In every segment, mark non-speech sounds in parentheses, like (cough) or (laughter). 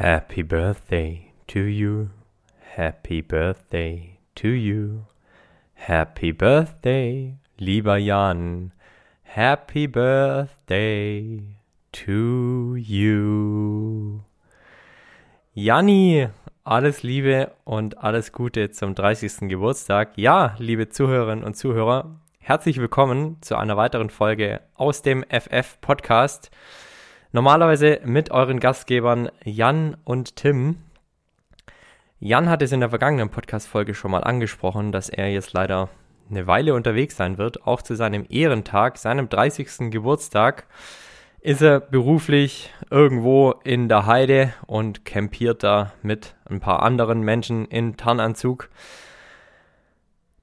Happy birthday to you. Happy birthday to you. Happy birthday, lieber Jan. Happy birthday to you. Janni, alles Liebe und alles Gute zum 30. Geburtstag. Ja, liebe Zuhörerinnen und Zuhörer, herzlich willkommen zu einer weiteren Folge aus dem FF Podcast. Normalerweise mit euren Gastgebern Jan und Tim. Jan hat es in der vergangenen Podcast-Folge schon mal angesprochen, dass er jetzt leider eine Weile unterwegs sein wird. Auch zu seinem Ehrentag, seinem 30. Geburtstag, ist er beruflich irgendwo in der Heide und campiert da mit ein paar anderen Menschen in Tarnanzug.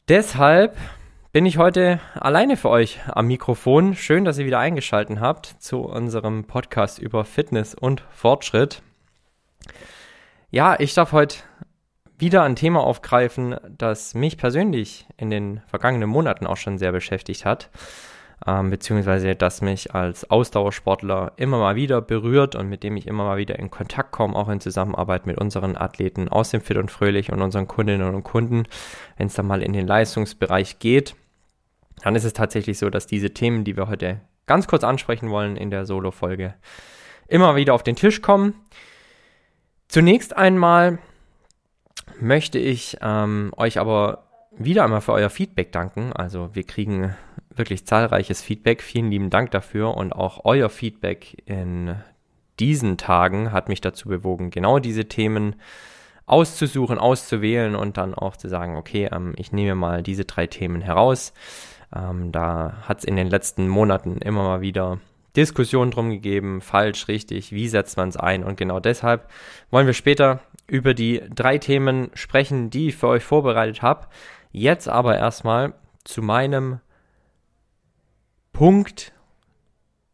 Deshalb bin ich heute alleine für euch am Mikrofon. Schön, dass ihr wieder eingeschaltet habt zu unserem Podcast über Fitness und Fortschritt. Ja, ich darf heute wieder ein Thema aufgreifen, das mich persönlich in den vergangenen Monaten auch schon sehr beschäftigt hat, ähm, beziehungsweise das mich als Ausdauersportler immer mal wieder berührt und mit dem ich immer mal wieder in Kontakt komme, auch in Zusammenarbeit mit unseren Athleten aus dem Fit und Fröhlich und unseren Kundinnen und Kunden, wenn es dann mal in den Leistungsbereich geht dann ist es tatsächlich so, dass diese Themen, die wir heute ganz kurz ansprechen wollen in der Solo-Folge, immer wieder auf den Tisch kommen. Zunächst einmal möchte ich ähm, euch aber wieder einmal für euer Feedback danken. Also wir kriegen wirklich zahlreiches Feedback. Vielen lieben Dank dafür und auch euer Feedback in diesen Tagen hat mich dazu bewogen, genau diese Themen auszusuchen, auszuwählen und dann auch zu sagen, okay, ähm, ich nehme mal diese drei Themen heraus. Ähm, da hat es in den letzten Monaten immer mal wieder Diskussionen drum gegeben, falsch, richtig, wie setzt man es ein? Und genau deshalb wollen wir später über die drei Themen sprechen, die ich für euch vorbereitet habe. Jetzt aber erstmal zu meinem Punkt,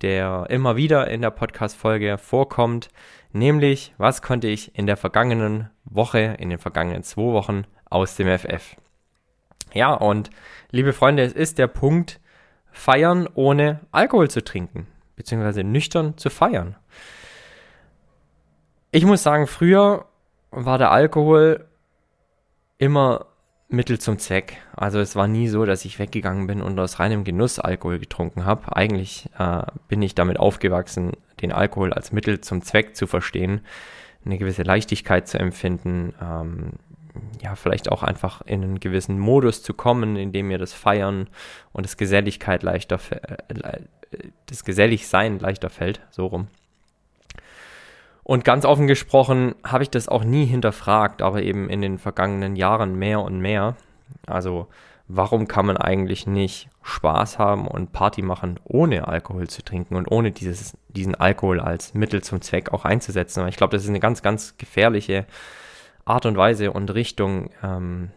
der immer wieder in der Podcast-Folge vorkommt, nämlich was konnte ich in der vergangenen Woche, in den vergangenen zwei Wochen aus dem FF. Ja, und liebe Freunde, es ist der Punkt, feiern ohne Alkohol zu trinken, beziehungsweise nüchtern zu feiern. Ich muss sagen, früher war der Alkohol immer Mittel zum Zweck. Also es war nie so, dass ich weggegangen bin und aus reinem Genuss Alkohol getrunken habe. Eigentlich äh, bin ich damit aufgewachsen, den Alkohol als Mittel zum Zweck zu verstehen, eine gewisse Leichtigkeit zu empfinden, ähm, ja, vielleicht auch einfach in einen gewissen Modus zu kommen, in dem mir das Feiern und das Geselligkeit leichter, äh, das Geselligsein leichter fällt, so rum. Und ganz offen gesprochen habe ich das auch nie hinterfragt, aber eben in den vergangenen Jahren mehr und mehr. Also, warum kann man eigentlich nicht Spaß haben und Party machen, ohne Alkohol zu trinken und ohne dieses, diesen Alkohol als Mittel zum Zweck auch einzusetzen? Ich glaube, das ist eine ganz, ganz gefährliche Art und Weise und Richtung, ähm,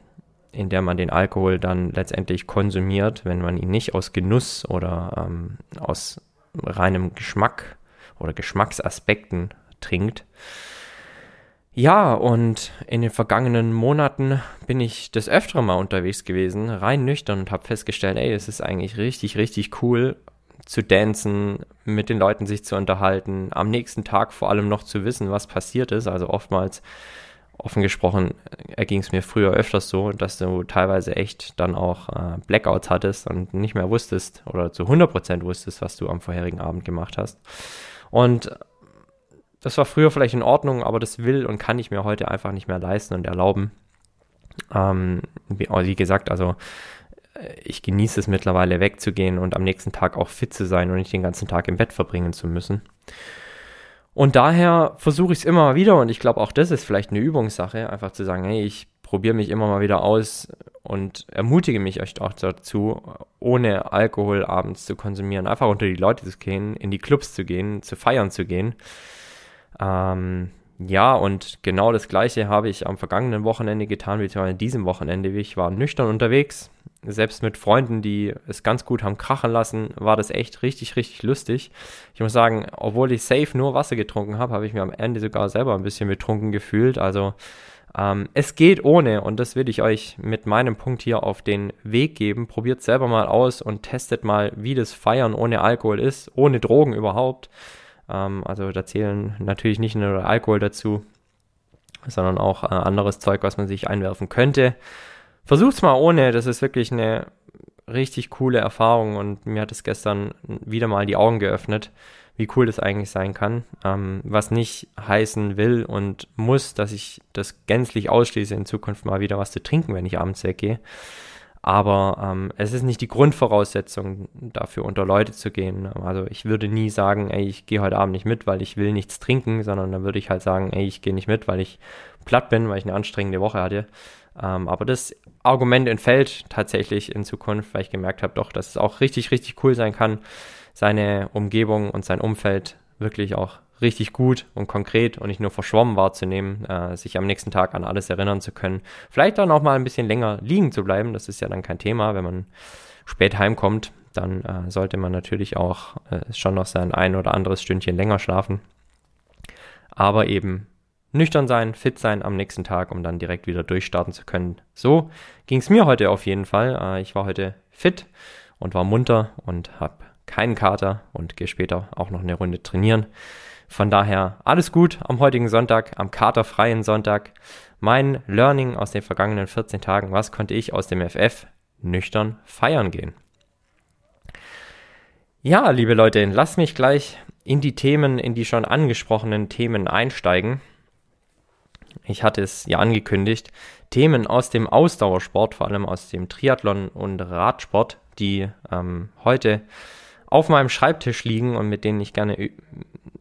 in der man den Alkohol dann letztendlich konsumiert, wenn man ihn nicht aus Genuss oder ähm, aus reinem Geschmack oder Geschmacksaspekten trinkt. Ja, und in den vergangenen Monaten bin ich des Öfteren mal unterwegs gewesen, rein nüchtern und habe festgestellt, ey, es ist eigentlich richtig, richtig cool zu dancen, mit den Leuten sich zu unterhalten, am nächsten Tag vor allem noch zu wissen, was passiert ist. Also oftmals offen gesprochen, erging es mir früher öfters so, dass du teilweise echt dann auch äh, Blackouts hattest und nicht mehr wusstest oder zu 100% wusstest, was du am vorherigen Abend gemacht hast. Und das war früher vielleicht in Ordnung, aber das will und kann ich mir heute einfach nicht mehr leisten und erlauben. Ähm, wie, wie gesagt, also äh, ich genieße es mittlerweile wegzugehen und am nächsten Tag auch fit zu sein und nicht den ganzen Tag im Bett verbringen zu müssen. Und daher versuche ich es immer mal wieder und ich glaube auch das ist vielleicht eine Übungssache, einfach zu sagen, hey, ich probiere mich immer mal wieder aus und ermutige mich euch auch dazu, ohne Alkohol abends zu konsumieren, einfach unter die Leute zu gehen, in die Clubs zu gehen, zu feiern zu gehen. Ähm, ja, und genau das gleiche habe ich am vergangenen Wochenende getan, beziehungsweise an diesem Wochenende. Ich war nüchtern unterwegs, selbst mit Freunden, die es ganz gut haben krachen lassen, war das echt richtig, richtig lustig. Ich muss sagen, obwohl ich safe nur Wasser getrunken habe, habe ich mir am Ende sogar selber ein bisschen betrunken gefühlt. Also ähm, es geht ohne und das will ich euch mit meinem Punkt hier auf den Weg geben. Probiert selber mal aus und testet mal, wie das Feiern ohne Alkohol ist, ohne Drogen überhaupt. Ähm, also da zählen natürlich nicht nur Alkohol dazu, sondern auch äh, anderes Zeug, was man sich einwerfen könnte. Versucht's mal ohne, das ist wirklich eine richtig coole Erfahrung und mir hat es gestern wieder mal die Augen geöffnet, wie cool das eigentlich sein kann. Ähm, was nicht heißen will und muss, dass ich das gänzlich ausschließe, in Zukunft mal wieder was zu trinken, wenn ich abends weggehe. Aber ähm, es ist nicht die Grundvoraussetzung dafür, unter Leute zu gehen. Also ich würde nie sagen, ey, ich gehe heute Abend nicht mit, weil ich will nichts trinken, sondern dann würde ich halt sagen, ey, ich gehe nicht mit, weil ich platt bin, weil ich eine anstrengende Woche hatte. Ähm, aber das Argument entfällt tatsächlich in Zukunft, weil ich gemerkt habe, doch, dass es auch richtig, richtig cool sein kann, seine Umgebung und sein Umfeld wirklich auch richtig gut und konkret und nicht nur verschwommen wahrzunehmen, äh, sich am nächsten Tag an alles erinnern zu können. Vielleicht dann auch mal ein bisschen länger liegen zu bleiben, das ist ja dann kein Thema, wenn man spät heimkommt, dann äh, sollte man natürlich auch äh, schon noch sein ein oder anderes Stündchen länger schlafen. Aber eben nüchtern sein, fit sein am nächsten Tag, um dann direkt wieder durchstarten zu können. So ging es mir heute auf jeden Fall. Äh, ich war heute fit und war munter und habe keinen Kater und gehe später auch noch eine Runde trainieren. Von daher alles gut am heutigen Sonntag, am katerfreien Sonntag. Mein Learning aus den vergangenen 14 Tagen, was konnte ich aus dem FF nüchtern feiern gehen? Ja, liebe Leute, lasst mich gleich in die Themen, in die schon angesprochenen Themen einsteigen. Ich hatte es ja angekündigt. Themen aus dem Ausdauersport, vor allem aus dem Triathlon und Radsport, die ähm, heute auf meinem Schreibtisch liegen und mit denen ich gerne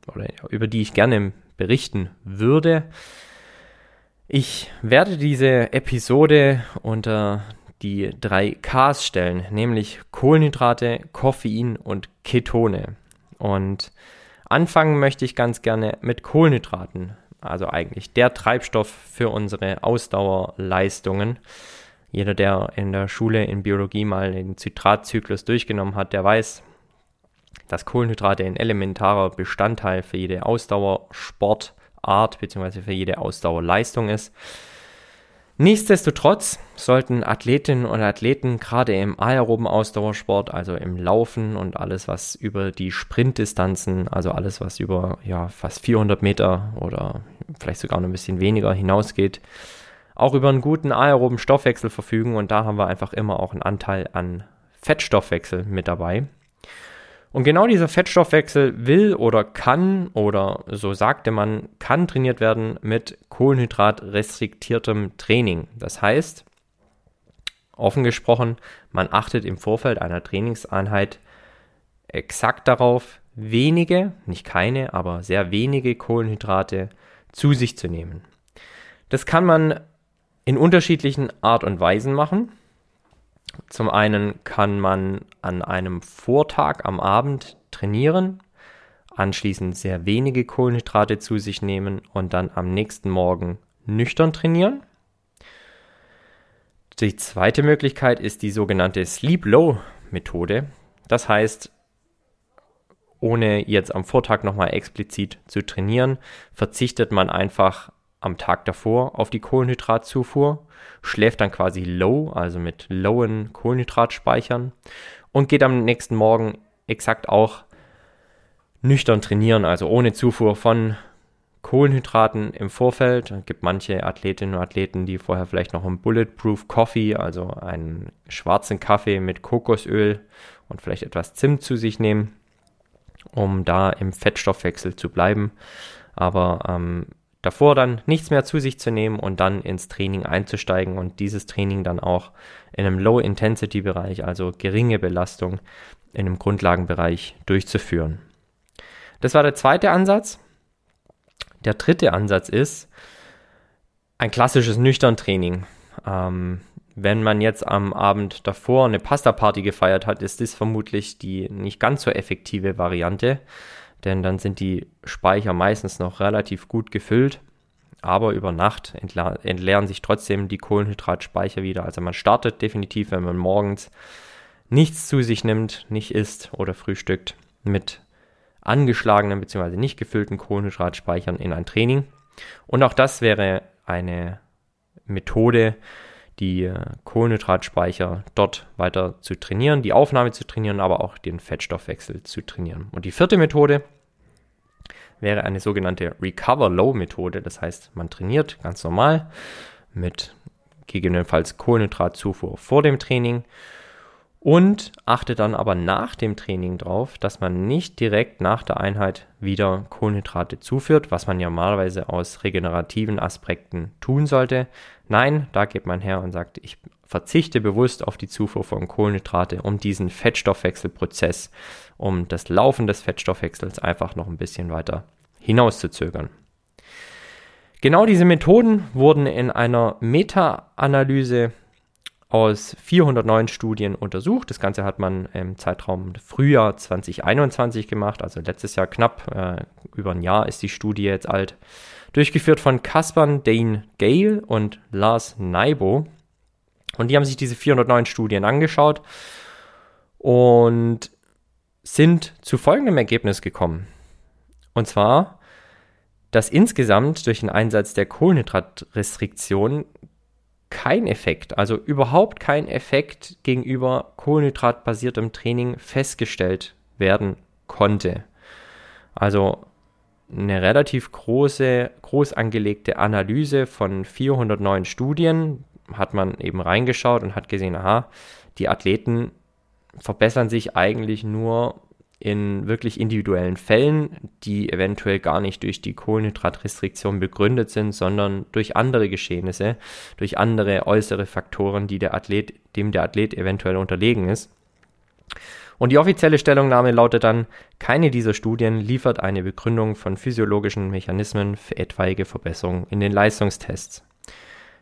oder über die ich gerne berichten würde. Ich werde diese Episode unter die drei Ks stellen, nämlich Kohlenhydrate, Koffein und Ketone. Und anfangen möchte ich ganz gerne mit Kohlenhydraten, also eigentlich der Treibstoff für unsere Ausdauerleistungen. Jeder, der in der Schule in Biologie mal den Zitratzyklus durchgenommen hat, der weiß, dass Kohlenhydrate ein elementarer Bestandteil für jede Ausdauersportart bzw. für jede Ausdauerleistung ist. Nichtsdestotrotz sollten Athletinnen und Athleten gerade im aeroben Ausdauersport, also im Laufen und alles, was über die Sprintdistanzen, also alles, was über ja, fast 400 Meter oder vielleicht sogar noch ein bisschen weniger hinausgeht, auch über einen guten aeroben Stoffwechsel verfügen. Und da haben wir einfach immer auch einen Anteil an Fettstoffwechsel mit dabei. Und genau dieser Fettstoffwechsel will oder kann oder so sagte man, kann trainiert werden mit kohlenhydratrestriktiertem Training. Das heißt, offen gesprochen, man achtet im Vorfeld einer Trainingseinheit exakt darauf, wenige, nicht keine, aber sehr wenige Kohlenhydrate zu sich zu nehmen. Das kann man in unterschiedlichen Art und Weisen machen. Zum einen kann man an einem Vortag am Abend trainieren, anschließend sehr wenige Kohlenhydrate zu sich nehmen und dann am nächsten Morgen nüchtern trainieren. Die zweite Möglichkeit ist die sogenannte Sleep Low Methode. Das heißt, ohne jetzt am Vortag nochmal explizit zu trainieren, verzichtet man einfach am Tag davor auf die Kohlenhydratzufuhr, schläft dann quasi low, also mit lowen Kohlenhydratspeichern und geht am nächsten Morgen exakt auch nüchtern trainieren, also ohne Zufuhr von Kohlenhydraten im Vorfeld. Es gibt manche Athletinnen und Athleten, die vorher vielleicht noch einen Bulletproof Coffee, also einen schwarzen Kaffee mit Kokosöl und vielleicht etwas Zimt zu sich nehmen, um da im Fettstoffwechsel zu bleiben. Aber ähm, davor dann nichts mehr zu sich zu nehmen und dann ins Training einzusteigen und dieses Training dann auch in einem Low-Intensity-Bereich, also geringe Belastung in einem Grundlagenbereich durchzuführen. Das war der zweite Ansatz. Der dritte Ansatz ist ein klassisches Nüchtern-Training. Ähm, wenn man jetzt am Abend davor eine Pasta-Party gefeiert hat, ist das vermutlich die nicht ganz so effektive Variante, denn dann sind die Speicher meistens noch relativ gut gefüllt, aber über Nacht entleeren sich trotzdem die Kohlenhydratspeicher wieder. Also man startet definitiv, wenn man morgens nichts zu sich nimmt, nicht isst oder frühstückt, mit angeschlagenen bzw. nicht gefüllten Kohlenhydratspeichern in ein Training. Und auch das wäre eine Methode, die äh, Kohlenhydratspeicher dort weiter zu trainieren, die Aufnahme zu trainieren, aber auch den Fettstoffwechsel zu trainieren. Und die vierte Methode wäre eine sogenannte Recover Low Methode. Das heißt, man trainiert ganz normal mit gegebenenfalls Kohlenhydratzufuhr vor dem Training und achte dann aber nach dem Training drauf, dass man nicht direkt nach der Einheit wieder Kohlenhydrate zuführt, was man ja normalerweise aus regenerativen Aspekten tun sollte. Nein, da geht man her und sagt, ich verzichte bewusst auf die Zufuhr von Kohlenhydrate, um diesen Fettstoffwechselprozess, um das Laufen des Fettstoffwechsels einfach noch ein bisschen weiter hinauszuzögern. Genau diese Methoden wurden in einer Meta-Analyse aus 409 Studien untersucht. Das Ganze hat man im Zeitraum Frühjahr 2021 gemacht, also letztes Jahr knapp, äh, über ein Jahr ist die Studie jetzt alt. Durchgeführt von Caspar Dane Gale und Lars Naibo. Und die haben sich diese 409 Studien angeschaut und sind zu folgendem Ergebnis gekommen. Und zwar, dass insgesamt durch den Einsatz der Kohlenhydratrestriktion kein Effekt, also überhaupt kein Effekt gegenüber kohlenhydratbasiertem Training festgestellt werden konnte. Also eine relativ große, groß angelegte Analyse von 409 Studien hat man eben reingeschaut und hat gesehen, aha, die Athleten verbessern sich eigentlich nur in wirklich individuellen Fällen, die eventuell gar nicht durch die Kohlenhydratrestriktion begründet sind, sondern durch andere Geschehnisse, durch andere äußere Faktoren, die der Athlet, dem der Athlet eventuell unterlegen ist. Und die offizielle Stellungnahme lautet dann, keine dieser Studien liefert eine Begründung von physiologischen Mechanismen für etwaige Verbesserungen in den Leistungstests.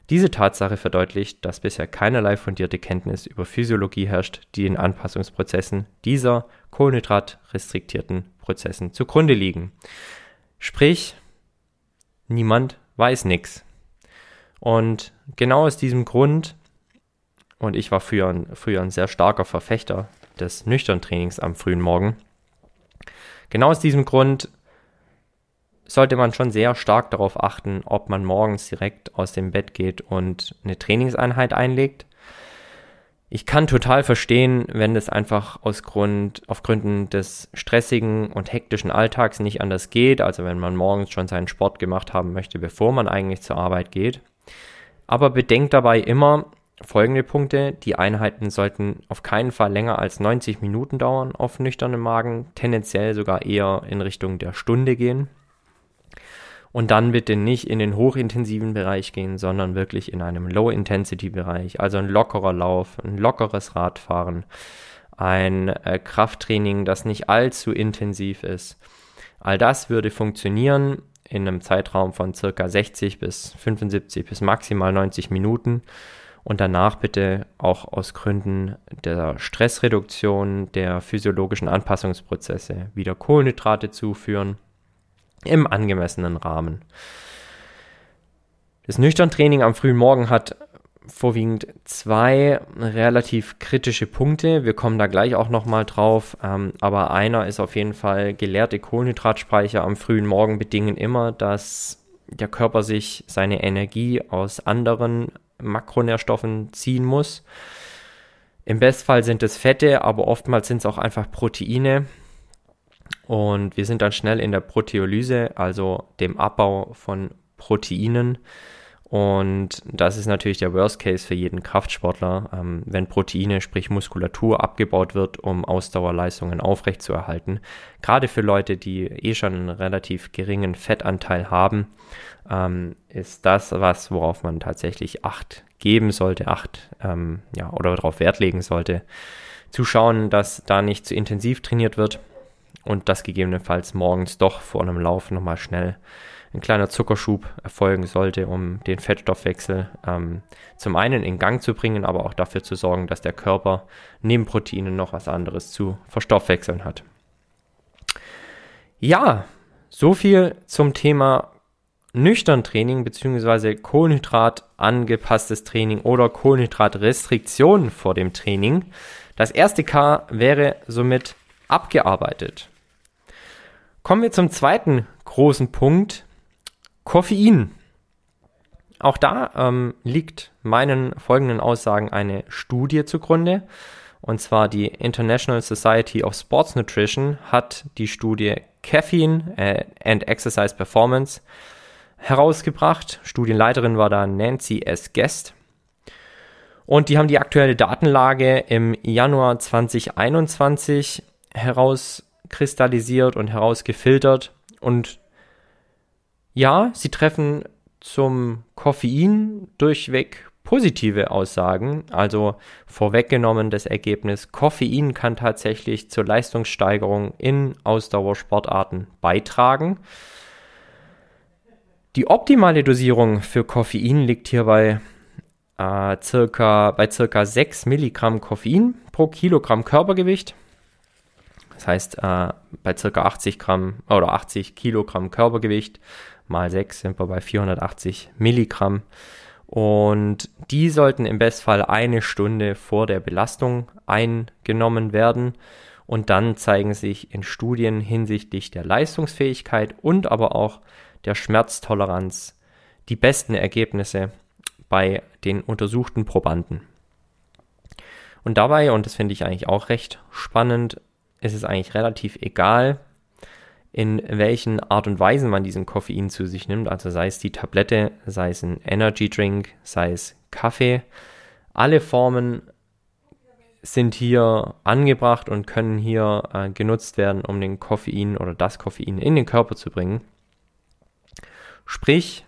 Diese Tatsache verdeutlicht, dass bisher keinerlei fundierte Kenntnis über Physiologie herrscht, die den Anpassungsprozessen dieser kohlenhydratrestriktierten Prozessen zugrunde liegen. Sprich, niemand weiß nichts. Und genau aus diesem Grund, und ich war früher ein, früher ein sehr starker Verfechter des nüchtern Trainings am frühen Morgen, genau aus diesem Grund sollte man schon sehr stark darauf achten, ob man morgens direkt aus dem Bett geht und eine Trainingseinheit einlegt. Ich kann total verstehen, wenn das einfach aus Grund, auf Gründen des stressigen und hektischen Alltags nicht anders geht, also wenn man morgens schon seinen Sport gemacht haben möchte, bevor man eigentlich zur Arbeit geht. Aber bedenkt dabei immer folgende Punkte. Die Einheiten sollten auf keinen Fall länger als 90 Minuten dauern auf nüchternem Magen, tendenziell sogar eher in Richtung der Stunde gehen. Und dann bitte nicht in den hochintensiven Bereich gehen, sondern wirklich in einem Low-Intensity-Bereich, also ein lockerer Lauf, ein lockeres Radfahren, ein äh, Krafttraining, das nicht allzu intensiv ist. All das würde funktionieren in einem Zeitraum von circa 60 bis 75 bis maximal 90 Minuten. Und danach bitte auch aus Gründen der Stressreduktion, der physiologischen Anpassungsprozesse wieder Kohlenhydrate zuführen im angemessenen Rahmen. Das Nüchtern-Training am frühen Morgen hat vorwiegend zwei relativ kritische Punkte. Wir kommen da gleich auch nochmal drauf. Ähm, aber einer ist auf jeden Fall, gelehrte Kohlenhydratspeicher am frühen Morgen bedingen immer, dass der Körper sich seine Energie aus anderen Makronährstoffen ziehen muss. Im Bestfall sind es Fette, aber oftmals sind es auch einfach Proteine. Und wir sind dann schnell in der Proteolyse, also dem Abbau von Proteinen. Und das ist natürlich der Worst Case für jeden Kraftsportler, ähm, wenn Proteine, sprich Muskulatur, abgebaut wird, um Ausdauerleistungen aufrechtzuerhalten. Gerade für Leute, die eh schon einen relativ geringen Fettanteil haben, ähm, ist das was, worauf man tatsächlich Acht geben sollte, Acht ähm, ja, oder darauf Wert legen sollte, zu schauen, dass da nicht zu intensiv trainiert wird und das gegebenenfalls morgens doch vor einem Lauf nochmal schnell ein kleiner Zuckerschub erfolgen sollte, um den Fettstoffwechsel ähm, zum einen in Gang zu bringen, aber auch dafür zu sorgen, dass der Körper neben Proteinen noch was anderes zu verstoffwechseln hat. Ja, so viel zum Thema nüchtern Training bzw. Kohlenhydrat angepasstes Training oder Kohlenhydratrestriktion vor dem Training. Das erste K wäre somit abgearbeitet. Kommen wir zum zweiten großen Punkt, Koffein. Auch da ähm, liegt meinen folgenden Aussagen eine Studie zugrunde. Und zwar die International Society of Sports Nutrition hat die Studie Caffeine äh, and Exercise Performance herausgebracht. Studienleiterin war da Nancy S. Guest. Und die haben die aktuelle Datenlage im Januar 2021 herauskristallisiert und herausgefiltert und ja, sie treffen zum Koffein durchweg positive Aussagen. Also vorweggenommen das Ergebnis, Koffein kann tatsächlich zur Leistungssteigerung in Ausdauersportarten beitragen. Die optimale Dosierung für Koffein liegt hierbei äh, circa, bei circa 6 Milligramm Koffein pro Kilogramm Körpergewicht. Das heißt, äh, bei circa 80 Gramm oder 80 Kilogramm Körpergewicht mal 6 sind wir bei 480 Milligramm. Und die sollten im Bestfall eine Stunde vor der Belastung eingenommen werden. Und dann zeigen sich in Studien hinsichtlich der Leistungsfähigkeit und aber auch der Schmerztoleranz die besten Ergebnisse bei den untersuchten Probanden. Und dabei, und das finde ich eigentlich auch recht spannend, ist es eigentlich relativ egal, in welchen Art und Weisen man diesen Koffein zu sich nimmt. Also sei es die Tablette, sei es ein Energy Drink, sei es Kaffee. Alle Formen sind hier angebracht und können hier äh, genutzt werden, um den Koffein oder das Koffein in den Körper zu bringen. Sprich,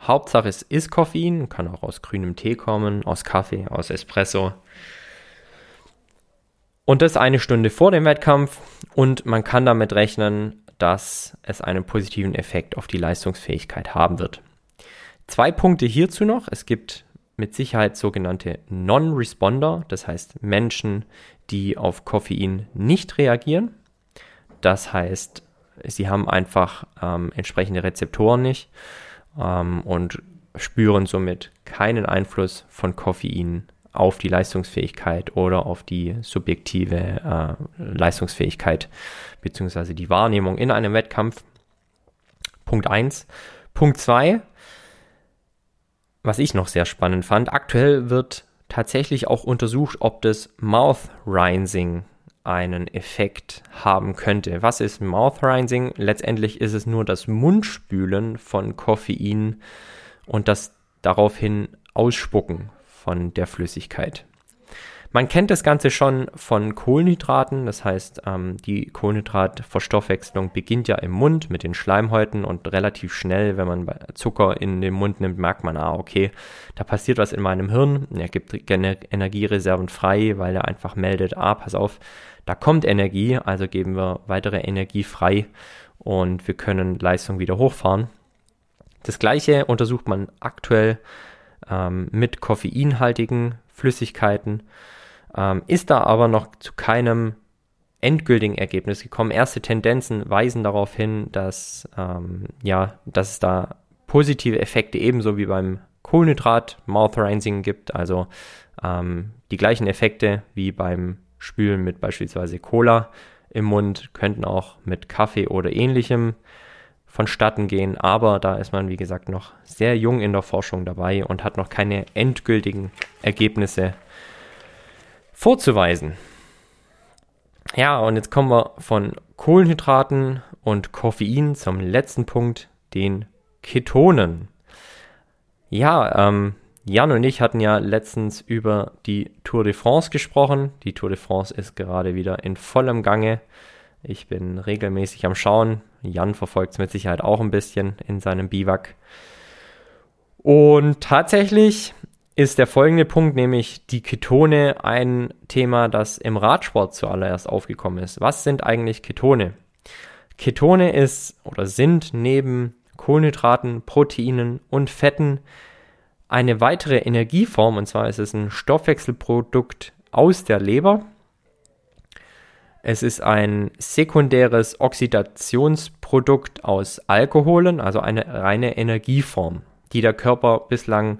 Hauptsache es ist Koffein, kann auch aus grünem Tee kommen, aus Kaffee, aus Espresso. Und das eine Stunde vor dem Wettkampf und man kann damit rechnen, dass es einen positiven Effekt auf die Leistungsfähigkeit haben wird. Zwei Punkte hierzu noch. Es gibt mit Sicherheit sogenannte Non-Responder, das heißt Menschen, die auf Koffein nicht reagieren. Das heißt, sie haben einfach ähm, entsprechende Rezeptoren nicht ähm, und spüren somit keinen Einfluss von Koffein auf die Leistungsfähigkeit oder auf die subjektive äh, Leistungsfähigkeit beziehungsweise die Wahrnehmung in einem Wettkampf. Punkt 1. Punkt 2, was ich noch sehr spannend fand, aktuell wird tatsächlich auch untersucht, ob das Mouth Rising einen Effekt haben könnte. Was ist Mouth Rising? Letztendlich ist es nur das Mundspülen von Koffein und das daraufhin Ausspucken von der Flüssigkeit. Man kennt das Ganze schon von Kohlenhydraten, das heißt, ähm, die Kohlenhydratverstoffwechslung beginnt ja im Mund mit den Schleimhäuten und relativ schnell, wenn man Zucker in den Mund nimmt, merkt man, ah, okay, da passiert was in meinem Hirn, er gibt Energiereserven frei, weil er einfach meldet, ah, pass auf, da kommt Energie, also geben wir weitere Energie frei und wir können Leistung wieder hochfahren. Das gleiche untersucht man aktuell ähm, mit koffeinhaltigen Flüssigkeiten, ähm, ist da aber noch zu keinem endgültigen Ergebnis gekommen. Erste Tendenzen weisen darauf hin, dass, ähm, ja, dass es da positive Effekte ebenso wie beim Kohlenhydrat Mouth Rinsing gibt, also ähm, die gleichen Effekte wie beim Spülen mit beispielsweise Cola im Mund könnten auch mit Kaffee oder ähnlichem vonstatten gehen. Aber da ist man, wie gesagt, noch sehr jung in der Forschung dabei und hat noch keine endgültigen Ergebnisse vorzuweisen. Ja, und jetzt kommen wir von Kohlenhydraten und Koffein zum letzten Punkt, den Ketonen. Ja, ähm, Jan und ich hatten ja letztens über die Tour de France gesprochen. Die Tour de France ist gerade wieder in vollem Gange. Ich bin regelmäßig am Schauen. Jan verfolgt es mit Sicherheit auch ein bisschen in seinem Biwak. Und tatsächlich ist der folgende Punkt, nämlich die Ketone, ein Thema, das im Radsport zuallererst aufgekommen ist. Was sind eigentlich Ketone? Ketone ist oder sind neben Kohlenhydraten, Proteinen und Fetten eine weitere Energieform, und zwar ist es ein Stoffwechselprodukt aus der Leber. Es ist ein sekundäres Oxidationsprodukt aus Alkoholen, also eine reine Energieform, die der Körper bislang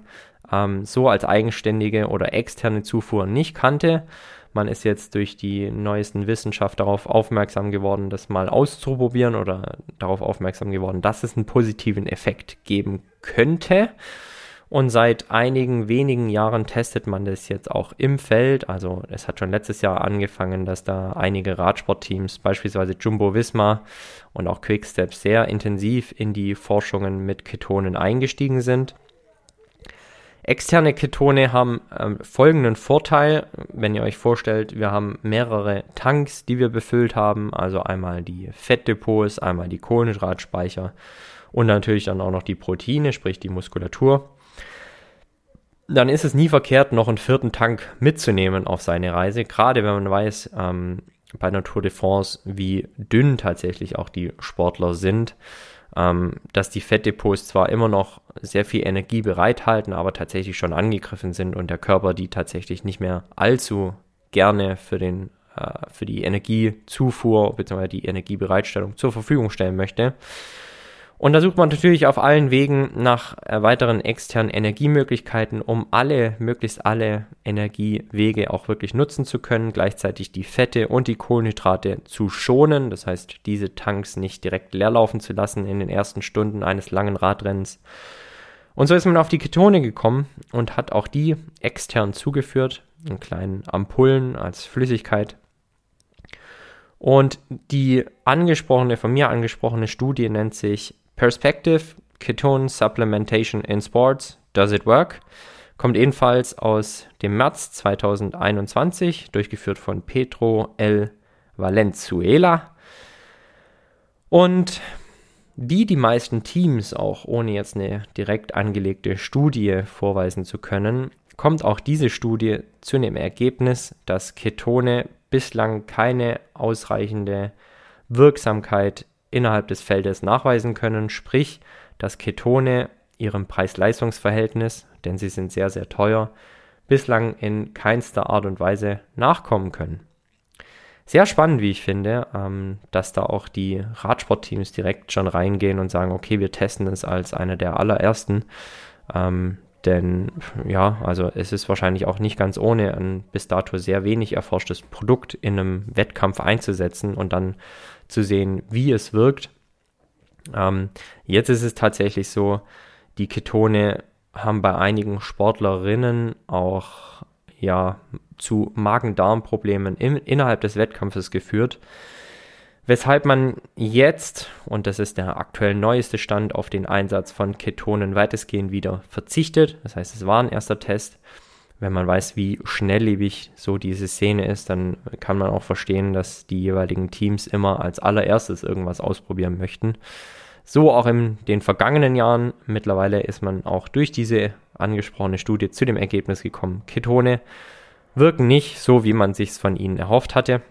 ähm, so als eigenständige oder externe Zufuhr nicht kannte. Man ist jetzt durch die neuesten Wissenschaft darauf aufmerksam geworden, das mal auszuprobieren oder darauf aufmerksam geworden, dass es einen positiven Effekt geben könnte. Und seit einigen wenigen Jahren testet man das jetzt auch im Feld. Also es hat schon letztes Jahr angefangen, dass da einige Radsportteams, beispielsweise Jumbo Visma und auch Quickstep, sehr intensiv in die Forschungen mit Ketonen eingestiegen sind. Externe Ketone haben ähm, folgenden Vorteil, wenn ihr euch vorstellt, wir haben mehrere Tanks, die wir befüllt haben, also einmal die Fettdepots, einmal die Kohlenhydratspeicher und natürlich dann auch noch die Proteine, sprich die Muskulatur. Dann ist es nie verkehrt, noch einen vierten Tank mitzunehmen auf seine Reise, gerade wenn man weiß, ähm, bei der Tour de France, wie dünn tatsächlich auch die Sportler sind ähm, dass die Fettdepots zwar immer noch sehr viel Energie bereithalten, aber tatsächlich schon angegriffen sind und der Körper die tatsächlich nicht mehr allzu gerne für den äh, für die Energiezufuhr bzw. die Energiebereitstellung zur Verfügung stellen möchte. Und da sucht man natürlich auf allen Wegen nach äh, weiteren externen Energiemöglichkeiten, um alle, möglichst alle Energiewege auch wirklich nutzen zu können, gleichzeitig die Fette und die Kohlenhydrate zu schonen, das heißt, diese Tanks nicht direkt leer laufen zu lassen in den ersten Stunden eines langen Radrennens. Und so ist man auf die Ketone gekommen und hat auch die extern zugeführt, in kleinen Ampullen als Flüssigkeit. Und die angesprochene, von mir angesprochene Studie nennt sich Perspective Ketone Supplementation in Sports, Does It Work? Kommt ebenfalls aus dem März 2021, durchgeführt von Pedro L. Valenzuela. Und wie die meisten Teams, auch ohne jetzt eine direkt angelegte Studie vorweisen zu können, kommt auch diese Studie zu dem Ergebnis, dass Ketone bislang keine ausreichende Wirksamkeit innerhalb des Feldes nachweisen können, sprich, dass Ketone ihrem Preis-Leistungs-Verhältnis, denn sie sind sehr, sehr teuer, bislang in keinster Art und Weise nachkommen können. Sehr spannend, wie ich finde, ähm, dass da auch die Radsportteams direkt schon reingehen und sagen, okay, wir testen es als einer der allerersten. Ähm, denn ja, also es ist wahrscheinlich auch nicht ganz ohne ein bis dato sehr wenig erforschtes Produkt in einem Wettkampf einzusetzen und dann zu sehen, wie es wirkt. Ähm, jetzt ist es tatsächlich so, die Ketone haben bei einigen Sportlerinnen auch ja zu Magen-Darm-Problemen innerhalb des Wettkampfes geführt, weshalb man jetzt, und das ist der aktuell neueste Stand, auf den Einsatz von Ketonen weitestgehend wieder verzichtet. Das heißt, es war ein erster Test wenn man weiß, wie schnelllebig so diese Szene ist, dann kann man auch verstehen, dass die jeweiligen Teams immer als allererstes irgendwas ausprobieren möchten. So auch in den vergangenen Jahren. Mittlerweile ist man auch durch diese angesprochene Studie zu dem Ergebnis gekommen, Ketone wirken nicht so, wie man sich von ihnen erhofft hatte.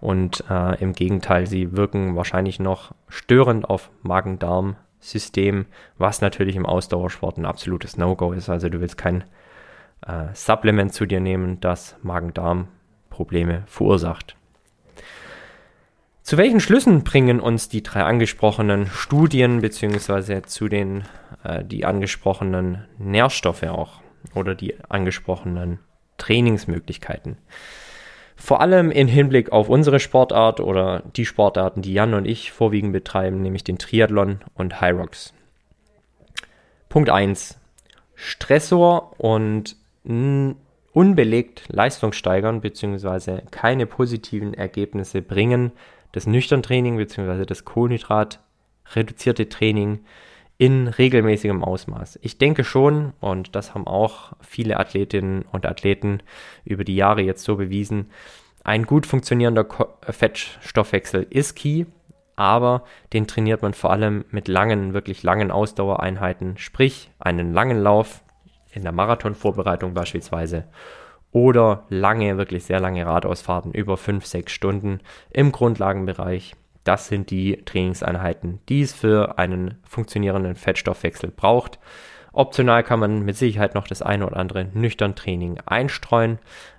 Und äh, im Gegenteil, sie wirken wahrscheinlich noch störend auf Magen-Darm-System, was natürlich im Ausdauersport ein absolutes No-Go ist. Also du willst kein äh, Supplement zu dir nehmen, das Magen-Darm-Probleme verursacht. Zu welchen Schlüssen bringen uns die drei angesprochenen Studien beziehungsweise zu den äh, die angesprochenen Nährstoffe auch oder die angesprochenen Trainingsmöglichkeiten? Vor allem im Hinblick auf unsere Sportart oder die Sportarten, die Jan und ich vorwiegend betreiben, nämlich den Triathlon und High Rocks. Punkt 1. Stressor und unbelegt Leistung steigern bzw. keine positiven Ergebnisse bringen das Nüchtern-Training bzw. das Kohlenhydrat-reduzierte Training in regelmäßigem Ausmaß. Ich denke schon, und das haben auch viele Athletinnen und Athleten über die Jahre jetzt so bewiesen, ein gut funktionierender Fettstoffwechsel ist key, aber den trainiert man vor allem mit langen, wirklich langen Ausdauereinheiten, sprich einen langen Lauf in der Marathonvorbereitung beispielsweise oder lange, wirklich sehr lange Radausfahrten über 5, 6 Stunden im Grundlagenbereich. Das sind die Trainingseinheiten, die es für einen funktionierenden Fettstoffwechsel braucht. Optional kann man mit Sicherheit noch das eine oder andere nüchtern Training einstreuen,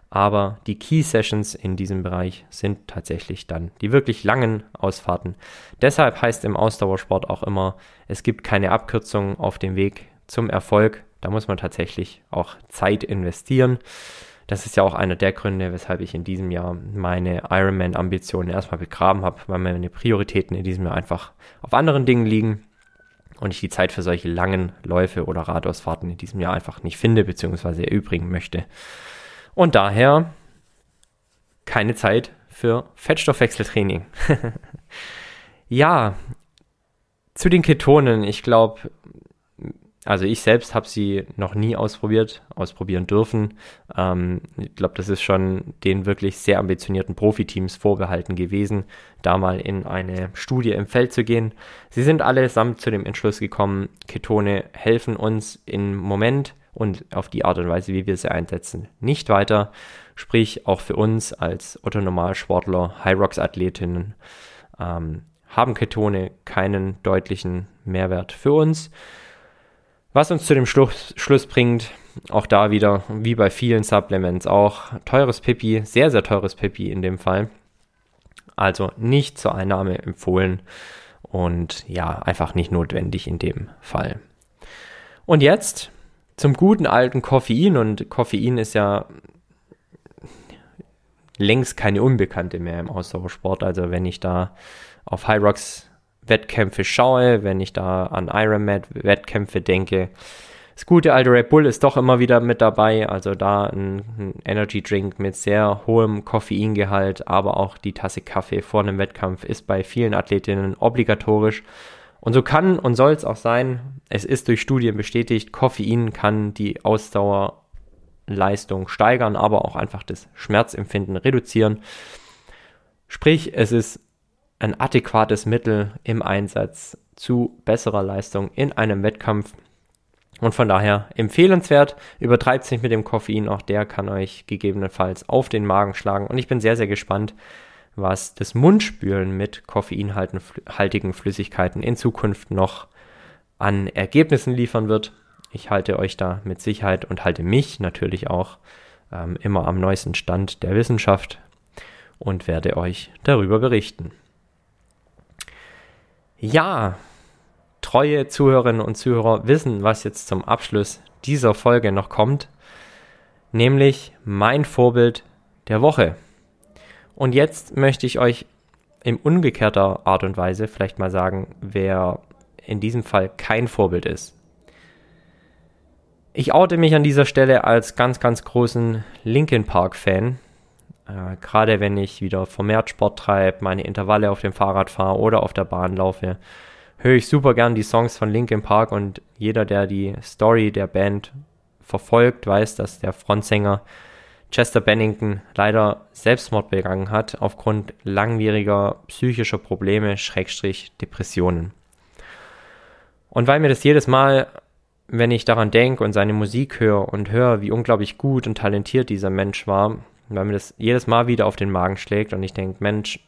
aber die Key Sessions in diesem Bereich sind tatsächlich dann die wirklich langen Ausfahrten. Deshalb heißt im Ausdauersport auch immer, es gibt keine Abkürzung auf dem Weg zum Erfolg. Da muss man tatsächlich auch Zeit investieren. Das ist ja auch einer der Gründe, weshalb ich in diesem Jahr meine Ironman-Ambitionen erstmal begraben habe, weil meine Prioritäten in diesem Jahr einfach auf anderen Dingen liegen und ich die Zeit für solche langen Läufe oder Radausfahrten in diesem Jahr einfach nicht finde bzw. erübrigen möchte. Und daher keine Zeit für Fettstoffwechseltraining. (laughs) ja, zu den Ketonen. Ich glaube, also ich selbst habe sie noch nie ausprobiert, ausprobieren dürfen. Ähm, ich glaube, das ist schon den wirklich sehr ambitionierten Profiteams vorbehalten gewesen, da mal in eine Studie im Feld zu gehen. Sie sind allesamt zu dem Entschluss gekommen, Ketone helfen uns im Moment und auf die Art und Weise, wie wir sie einsetzen, nicht weiter. Sprich, auch für uns als Otto-Normalsportler, High-Rocks-Athletinnen ähm, haben Ketone keinen deutlichen Mehrwert für uns. Was uns zu dem Schluss, Schluss bringt, auch da wieder, wie bei vielen Supplements auch, teures Pipi, sehr, sehr teures Pipi in dem Fall. Also nicht zur Einnahme empfohlen und ja, einfach nicht notwendig in dem Fall. Und jetzt zum guten alten Koffein und Koffein ist ja längst keine Unbekannte mehr im Ausdauersport. Also wenn ich da auf Rocks Wettkämpfe schaue, wenn ich da an Ironman-Wettkämpfe denke. Das gute alte Red Bull ist doch immer wieder mit dabei, also da ein, ein Energy Drink mit sehr hohem Koffeingehalt, aber auch die Tasse Kaffee vor einem Wettkampf ist bei vielen Athletinnen obligatorisch. Und so kann und soll es auch sein. Es ist durch Studien bestätigt, Koffein kann die Ausdauerleistung steigern, aber auch einfach das Schmerzempfinden reduzieren. Sprich, es ist ein adäquates Mittel im Einsatz zu besserer Leistung in einem Wettkampf. Und von daher empfehlenswert, übertreibt es nicht mit dem Koffein, auch der kann euch gegebenenfalls auf den Magen schlagen. Und ich bin sehr, sehr gespannt, was das Mundspülen mit koffeinhaltigen Flüssigkeiten in Zukunft noch an Ergebnissen liefern wird. Ich halte euch da mit Sicherheit und halte mich natürlich auch ähm, immer am neuesten Stand der Wissenschaft und werde euch darüber berichten. Ja, treue Zuhörerinnen und Zuhörer wissen, was jetzt zum Abschluss dieser Folge noch kommt, nämlich mein Vorbild der Woche. Und jetzt möchte ich euch in umgekehrter Art und Weise vielleicht mal sagen, wer in diesem Fall kein Vorbild ist. Ich oute mich an dieser Stelle als ganz, ganz großen Linkin Park Fan. Äh, Gerade wenn ich wieder vermehrt Sport treibe, meine Intervalle auf dem Fahrrad fahre oder auf der Bahn laufe, höre ich super gern die Songs von Linkin Park und jeder, der die Story der Band verfolgt, weiß, dass der Frontsänger Chester Bennington leider Selbstmord begangen hat aufgrund langwieriger psychischer Probleme, Schrägstrich Depressionen. Und weil mir das jedes Mal, wenn ich daran denke und seine Musik höre und höre, wie unglaublich gut und talentiert dieser Mensch war, weil mir das jedes Mal wieder auf den Magen schlägt und ich denke, Mensch,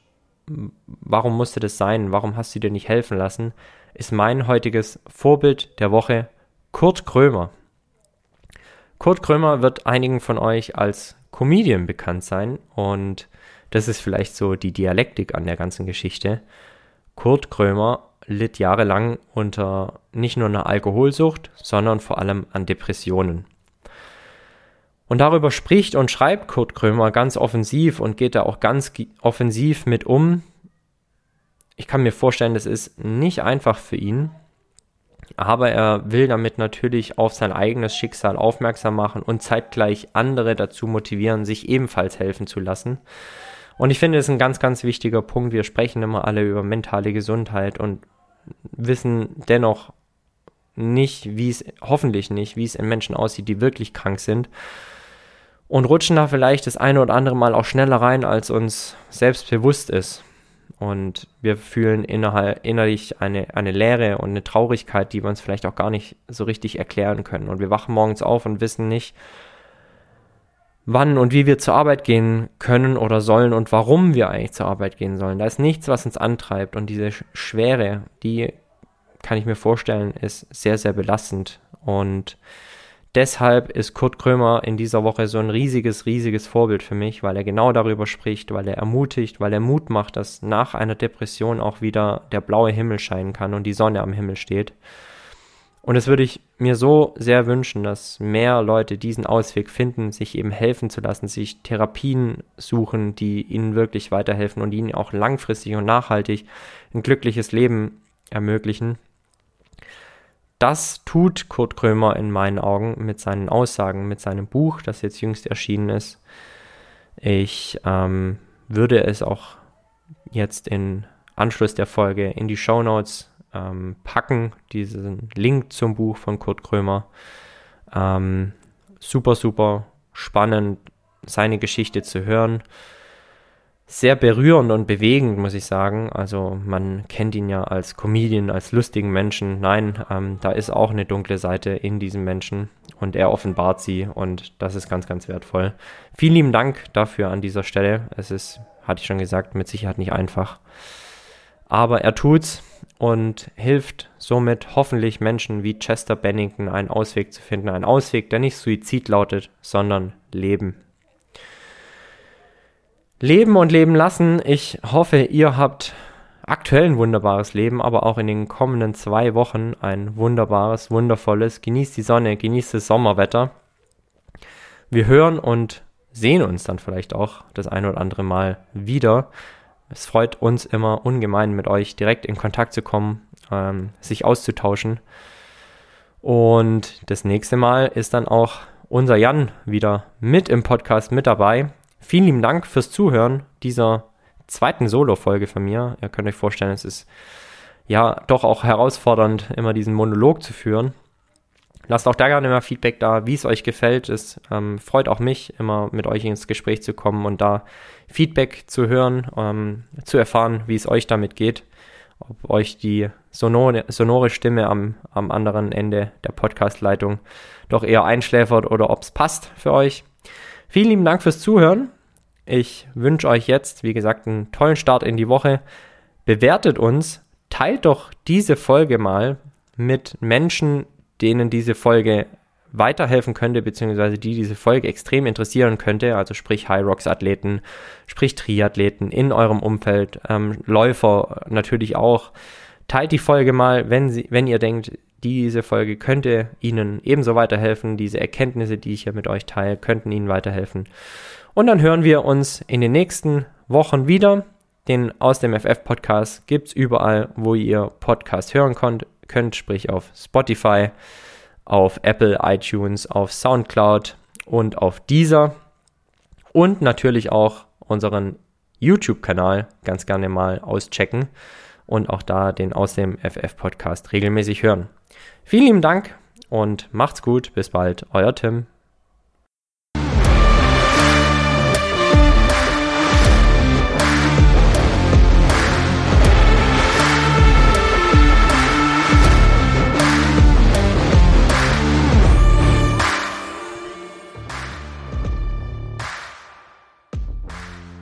warum musste das sein? Warum hast du dir nicht helfen lassen? Ist mein heutiges Vorbild der Woche Kurt Krömer. Kurt Krömer wird einigen von euch als Comedian bekannt sein und das ist vielleicht so die Dialektik an der ganzen Geschichte. Kurt Krömer litt jahrelang unter nicht nur einer Alkoholsucht, sondern vor allem an Depressionen. Und darüber spricht und schreibt Kurt Krömer ganz offensiv und geht da auch ganz offensiv mit um. Ich kann mir vorstellen, das ist nicht einfach für ihn, aber er will damit natürlich auf sein eigenes Schicksal aufmerksam machen und zeitgleich andere dazu motivieren, sich ebenfalls helfen zu lassen. Und ich finde, das ist ein ganz, ganz wichtiger Punkt. Wir sprechen immer alle über mentale Gesundheit und wissen dennoch nicht, wie es, hoffentlich nicht, wie es in Menschen aussieht, die wirklich krank sind. Und rutschen da vielleicht das eine oder andere Mal auch schneller rein, als uns selbst bewusst ist. Und wir fühlen innerlich eine, eine Leere und eine Traurigkeit, die wir uns vielleicht auch gar nicht so richtig erklären können. Und wir wachen morgens auf und wissen nicht, wann und wie wir zur Arbeit gehen können oder sollen und warum wir eigentlich zur Arbeit gehen sollen. Da ist nichts, was uns antreibt. Und diese Schwere, die kann ich mir vorstellen, ist sehr, sehr belastend. Und deshalb ist Kurt Krömer in dieser Woche so ein riesiges, riesiges Vorbild für mich, weil er genau darüber spricht, weil er ermutigt, weil er Mut macht, dass nach einer Depression auch wieder der blaue Himmel scheinen kann und die Sonne am Himmel steht. Und es würde ich mir so sehr wünschen, dass mehr Leute diesen Ausweg finden, sich eben helfen zu lassen, sich Therapien suchen, die ihnen wirklich weiterhelfen und ihnen auch langfristig und nachhaltig ein glückliches Leben ermöglichen. Das tut Kurt Krömer in meinen Augen mit seinen Aussagen, mit seinem Buch, das jetzt jüngst erschienen ist. Ich ähm, würde es auch jetzt in Anschluss der Folge in die Show Notes ähm, packen, diesen Link zum Buch von Kurt Krömer. Ähm, super, super spannend, seine Geschichte zu hören sehr berührend und bewegend, muss ich sagen. Also man kennt ihn ja als Comedian, als lustigen Menschen. Nein, ähm, da ist auch eine dunkle Seite in diesem Menschen und er offenbart sie und das ist ganz, ganz wertvoll. Vielen lieben Dank dafür an dieser Stelle. Es ist, hatte ich schon gesagt, mit Sicherheit nicht einfach. Aber er tut's und hilft somit hoffentlich Menschen wie Chester Bennington einen Ausweg zu finden. Ein Ausweg, der nicht Suizid lautet, sondern Leben. Leben und leben lassen. Ich hoffe, ihr habt aktuell ein wunderbares Leben, aber auch in den kommenden zwei Wochen ein wunderbares, wundervolles. Genießt die Sonne, genießt das Sommerwetter. Wir hören und sehen uns dann vielleicht auch das ein oder andere Mal wieder. Es freut uns immer ungemein, mit euch direkt in Kontakt zu kommen, ähm, sich auszutauschen. Und das nächste Mal ist dann auch unser Jan wieder mit im Podcast mit dabei. Vielen lieben Dank fürs Zuhören dieser zweiten Solo-Folge von mir. Ihr könnt euch vorstellen, es ist ja doch auch herausfordernd, immer diesen Monolog zu führen. Lasst auch da gerne mal Feedback da, wie es euch gefällt. Es ähm, freut auch mich, immer mit euch ins Gespräch zu kommen und da Feedback zu hören, ähm, zu erfahren, wie es euch damit geht. Ob euch die sonore, sonore Stimme am, am anderen Ende der Podcast-Leitung doch eher einschläfert oder ob es passt für euch. Vielen lieben Dank fürs Zuhören. Ich wünsche euch jetzt, wie gesagt, einen tollen Start in die Woche. Bewertet uns, teilt doch diese Folge mal mit Menschen, denen diese Folge weiterhelfen könnte, beziehungsweise die diese Folge extrem interessieren könnte, also sprich High Rocks Athleten, sprich Triathleten in eurem Umfeld, ähm, Läufer natürlich auch. Teilt die Folge mal, wenn, sie, wenn ihr denkt, diese Folge könnte Ihnen ebenso weiterhelfen. Diese Erkenntnisse, die ich hier mit euch teile, könnten Ihnen weiterhelfen. Und dann hören wir uns in den nächsten Wochen wieder. Den Aus dem FF Podcast gibt es überall, wo ihr Podcast hören könnt, könnt, sprich auf Spotify, auf Apple, iTunes, auf Soundcloud und auf Deezer. Und natürlich auch unseren YouTube-Kanal ganz gerne mal auschecken und auch da den Aus dem FF Podcast regelmäßig hören. Vielen lieben Dank und macht's gut. Bis bald. Euer Tim.